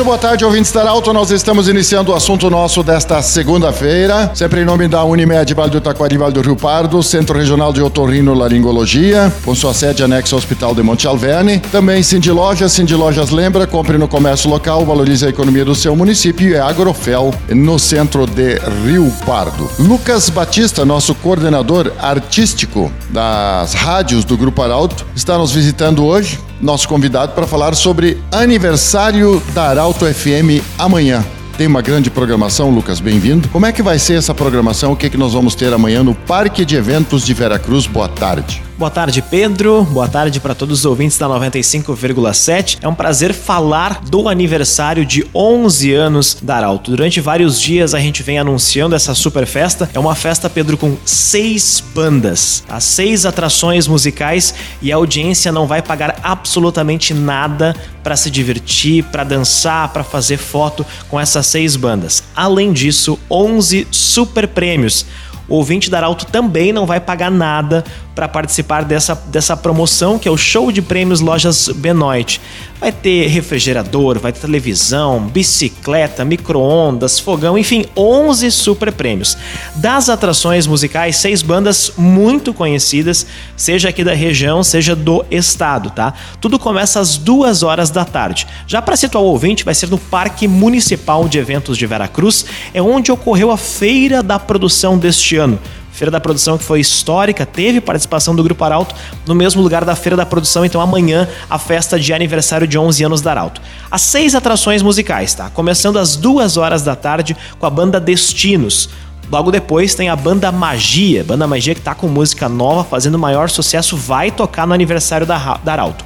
Muito boa tarde, ouvintes da Alto. Nós estamos iniciando o assunto nosso desta segunda-feira, sempre em nome da Unimed Vale do Taquari, Vale do Rio Pardo, Centro Regional de Otorrino Laringologia, com sua sede anexa ao Hospital de Monte Alverne. Também Cindy Lojas, Cindy Lojas lembra, compre no comércio local, valorize a economia do seu município e é Agrofel, no centro de Rio Pardo. Lucas Batista, nosso coordenador artístico das rádios do Grupo Arauto, está nos visitando hoje nosso convidado para falar sobre aniversário da Arauto FM amanhã. Tem uma grande programação, Lucas, bem-vindo. Como é que vai ser essa programação? O que, é que nós vamos ter amanhã no Parque de Eventos de Veracruz? Boa tarde. Boa tarde, Pedro. Boa tarde para todos os ouvintes da 95,7. É um prazer falar do aniversário de 11 anos da Arauto. Durante vários dias a gente vem anunciando essa super festa. É uma festa, Pedro, com seis bandas, as seis atrações musicais e a audiência não vai pagar absolutamente nada para se divertir, para dançar, para fazer foto com essas seis bandas. Além disso, 11 super prêmios. O ouvinte da Arauto também não vai pagar nada para participar dessa, dessa promoção, que é o show de prêmios Lojas Benoit. Vai ter refrigerador, vai ter televisão, bicicleta, micro-ondas, fogão, enfim, 11 super prêmios. Das atrações musicais, seis bandas muito conhecidas, seja aqui da região, seja do estado, tá? Tudo começa às duas horas da tarde. Já para situar o ouvinte, vai ser no Parque Municipal de Eventos de Veracruz, é onde ocorreu a Feira da Produção deste ano. Feira da Produção que foi histórica, teve participação do Grupo Arauto no mesmo lugar da Feira da Produção, então amanhã a festa de aniversário de 11 anos da Arauto. As seis atrações musicais, tá? Começando às duas horas da tarde com a banda Destinos. Logo depois tem a banda Magia, banda Magia que tá com música nova, fazendo maior sucesso, vai tocar no aniversário da, da Arauto.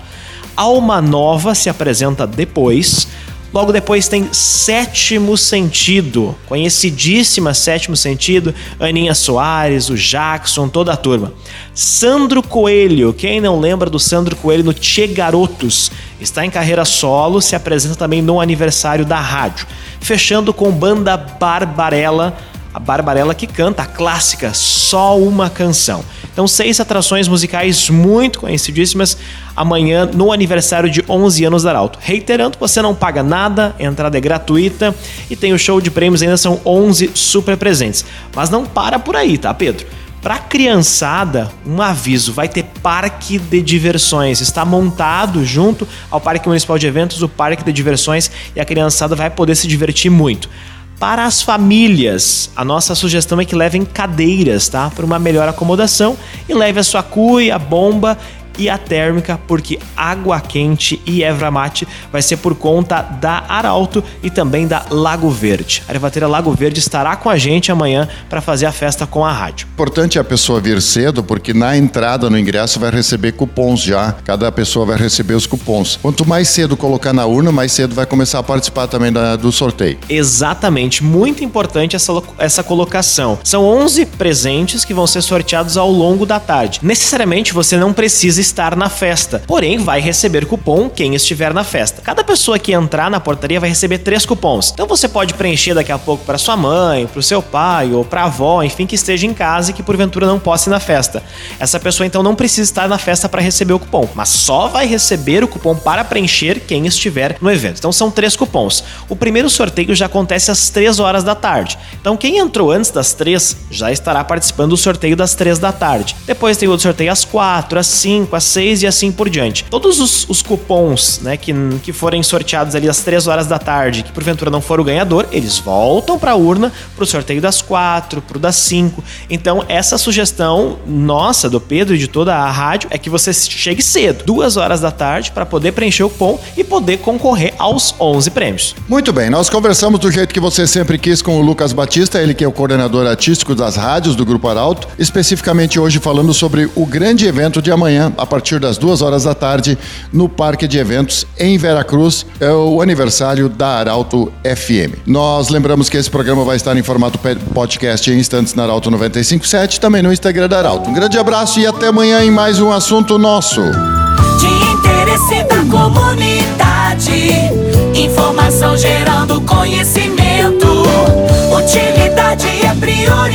Alma Nova se apresenta depois. Logo depois tem Sétimo Sentido, conhecidíssima Sétimo Sentido, Aninha Soares, o Jackson, toda a turma. Sandro Coelho, quem não lembra do Sandro Coelho no Che Garotos, está em carreira solo, se apresenta também no aniversário da rádio. Fechando com banda Barbarella, a Barbarella que canta a clássica Só Uma Canção. Então, seis atrações musicais muito conhecidíssimas amanhã no aniversário de 11 anos da Arauto. Reiterando, você não paga nada, a entrada é gratuita e tem o show de prêmios, ainda são 11 super presentes. Mas não para por aí, tá, Pedro? Para criançada, um aviso: vai ter parque de diversões. Está montado junto ao Parque Municipal de Eventos o parque de diversões e a criançada vai poder se divertir muito. Para as famílias, a nossa sugestão é que levem cadeiras, tá? Para uma melhor acomodação e leve a sua cuia, a bomba e a térmica, porque água quente e erva mate vai ser por conta da Arauto e também da Lago Verde. A Ervateira Lago Verde estará com a gente amanhã para fazer a festa com a rádio. Importante a pessoa vir cedo, porque na entrada no ingresso vai receber cupons já. Cada pessoa vai receber os cupons. Quanto mais cedo colocar na urna, mais cedo vai começar a participar também da, do sorteio. Exatamente, muito importante essa, essa colocação. São 11 presentes que vão ser sorteados ao longo da tarde. Necessariamente você não precisa estar na festa, porém vai receber cupom quem estiver na festa. Cada pessoa que entrar na portaria vai receber três cupons. Então você pode preencher daqui a pouco para sua mãe, para o seu pai ou para a avó, enfim, que esteja em casa e que porventura não possa ir na festa. Essa pessoa então não precisa estar na festa para receber o cupom, mas só vai receber o cupom para preencher quem estiver no evento. Então são três cupons. O primeiro sorteio já acontece às três horas da tarde. Então quem entrou antes das três já estará participando do sorteio das três da tarde. Depois tem outro sorteio às quatro, às cinco, às seis e assim por diante. Todos os, os cupons, né, que, que forem sorteados ali às três horas da tarde, que porventura não for o ganhador, eles voltam para a urna para o sorteio das quatro, para o das cinco. Então essa sugestão nossa do Pedro e de toda a rádio é que você chegue cedo, duas horas da tarde, para poder preencher o cupom e poder concorrer aos 11 prêmios. Muito bem, nós conversamos do jeito que você sempre quis com o Lucas Batista, ele que é o coordenador artístico das rádios do Grupo Arauto, especificamente hoje falando sobre o grande evento de amanhã, a partir das duas horas da tarde no Parque de Eventos em Veracruz. É o aniversário da Arauto FM. Nós lembramos que esse programa vai estar em formato podcast em instantes na Arauto 957, também no Instagram da Arauto. Um grande abraço e até amanhã em mais um assunto nosso. De interesse da comunidade, informação gerando conhecimento, utilidade é prioridade.